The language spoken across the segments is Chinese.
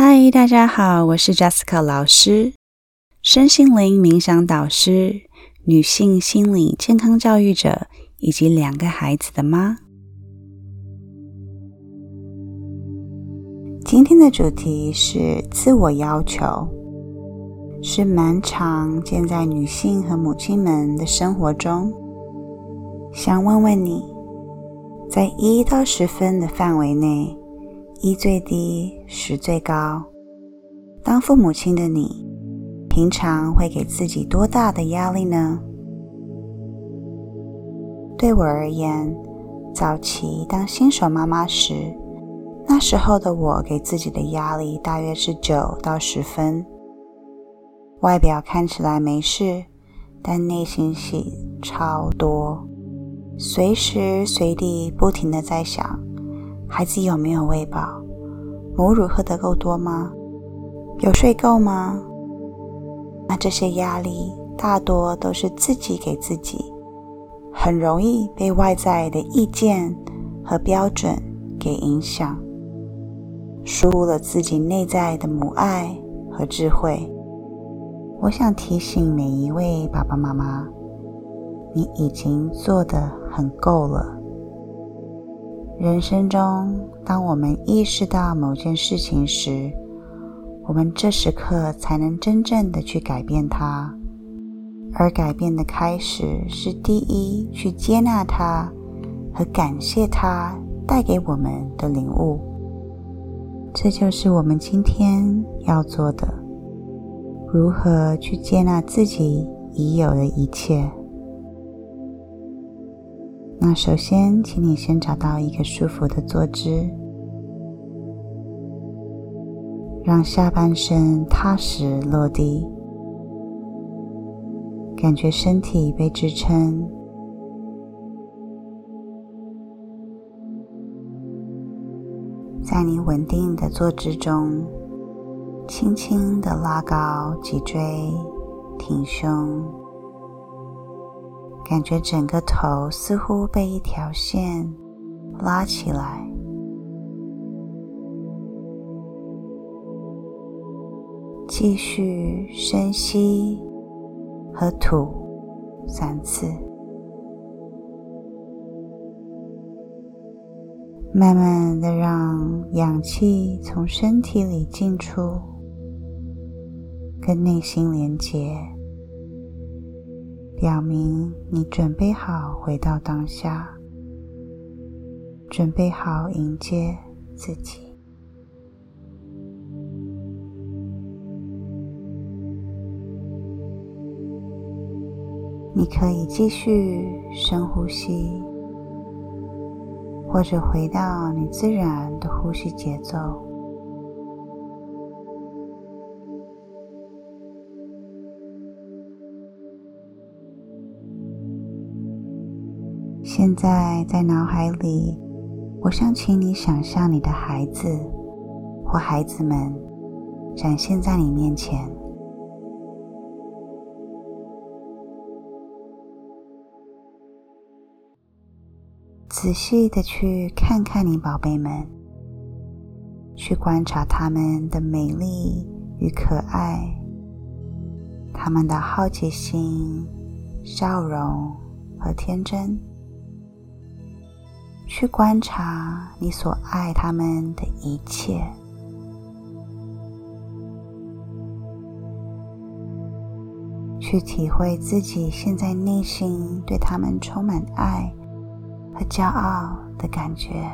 嗨，大家好，我是 Jessica 老师，身心灵冥想导师，女性心理健康教育者，以及两个孩子的妈。今天的主题是自我要求，是蛮常见在女性和母亲们的生活中。想问问你，在一到十分的范围内。一最低，十最高。当父母亲的你，平常会给自己多大的压力呢？对我而言，早期当新手妈妈时，那时候的我给自己的压力大约是九到十分。外表看起来没事，但内心戏超多，随时随地不停的在想。孩子有没有喂饱？母乳喝得够多吗？有睡够吗？那这些压力大多都是自己给自己，很容易被外在的意见和标准给影响，疏忽了自己内在的母爱和智慧。我想提醒每一位爸爸妈妈，你已经做得很够了。人生中，当我们意识到某件事情时，我们这时刻才能真正的去改变它。而改变的开始是第一，去接纳它和感谢它带给我们的领悟。这就是我们今天要做的：如何去接纳自己已有的一切。那首先，请你先找到一个舒服的坐姿，让下半身踏实落地，感觉身体被支撑。在你稳定的坐姿中，轻轻的拉高脊椎，挺胸。感觉整个头似乎被一条线拉起来，继续深吸和吐三次，慢慢的让氧气从身体里进出，跟内心连接。表明你准备好回到当下，准备好迎接自己。你可以继续深呼吸，或者回到你自然的呼吸节奏。现在在脑海里，我想请你想象你的孩子或孩子们展现在你面前，仔细的去看看你宝贝们，去观察他们的美丽与可爱，他们的好奇心、笑容和天真。去观察你所爱他们的一切，去体会自己现在内心对他们充满爱和骄傲的感觉。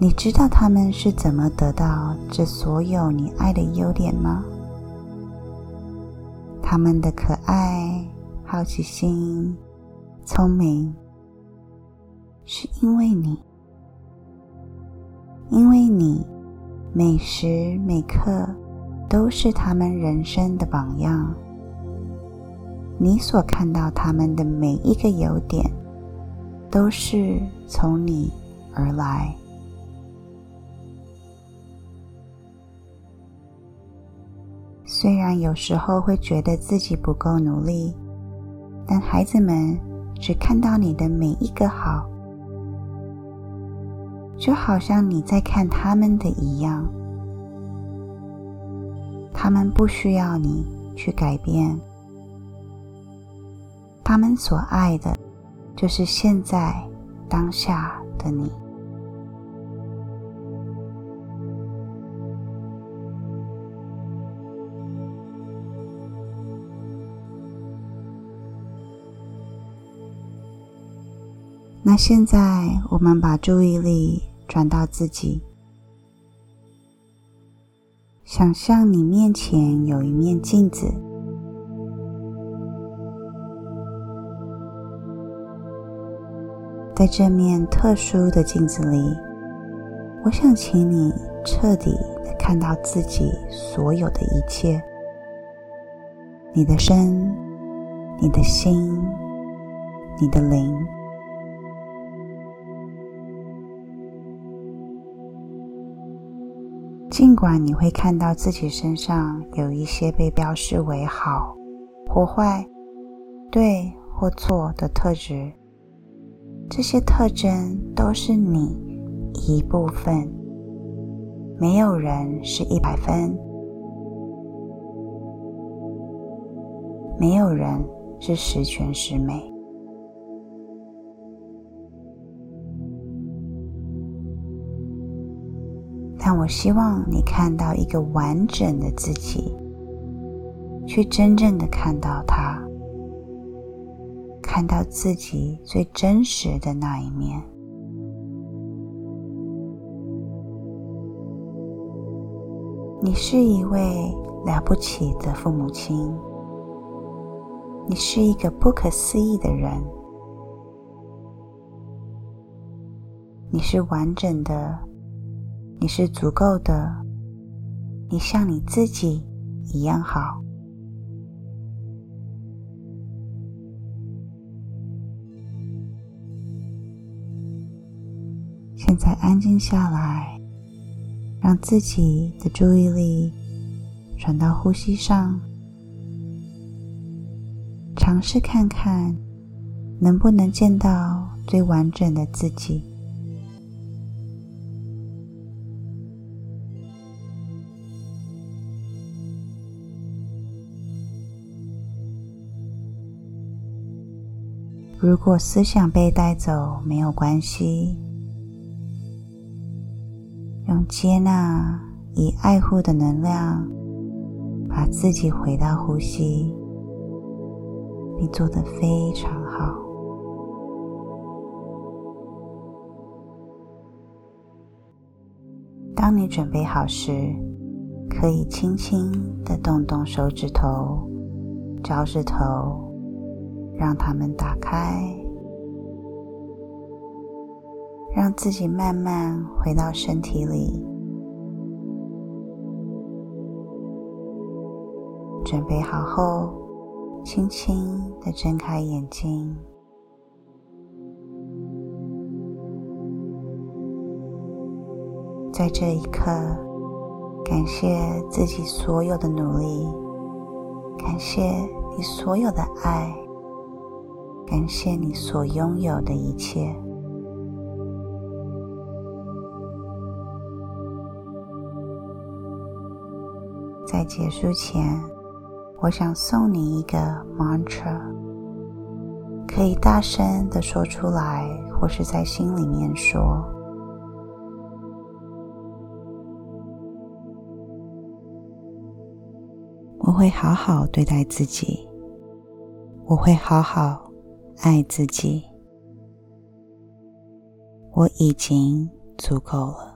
你知道他们是怎么得到这所有你爱的优点吗？他们的可爱、好奇心、聪明，是因为你，因为你每时每刻都是他们人生的榜样。你所看到他们的每一个优点，都是从你而来。虽然有时候会觉得自己不够努力，但孩子们只看到你的每一个好，就好像你在看他们的一样。他们不需要你去改变，他们所爱的，就是现在当下的你。那现在，我们把注意力转到自己，想象你面前有一面镜子，在这面特殊的镜子里，我想请你彻底的看到自己所有的一切：你的身、你的心、你的灵。尽管你会看到自己身上有一些被标示为好或坏、对或错的特质，这些特征都是你一部分。没有人是一百分，没有人是十全十美。但我希望你看到一个完整的自己，去真正的看到他，看到自己最真实的那一面。你是一位了不起的父母亲，你是一个不可思议的人，你是完整的。你是足够的，你像你自己一样好。现在安静下来，让自己的注意力转到呼吸上，尝试看看能不能见到最完整的自己。如果思想被带走，没有关系，用接纳、以爱护的能量，把自己回到呼吸。你做的非常好。当你准备好时，可以轻轻的动动手指头、脚趾头。让它们打开，让自己慢慢回到身体里。准备好后，轻轻的睁开眼睛。在这一刻，感谢自己所有的努力，感谢你所有的爱。感谢你所拥有的一切。在结束前，我想送你一个 mantra，可以大声的说出来，或是在心里面说：“我会好好对待自己，我会好好。”爱自己，我已经足够了。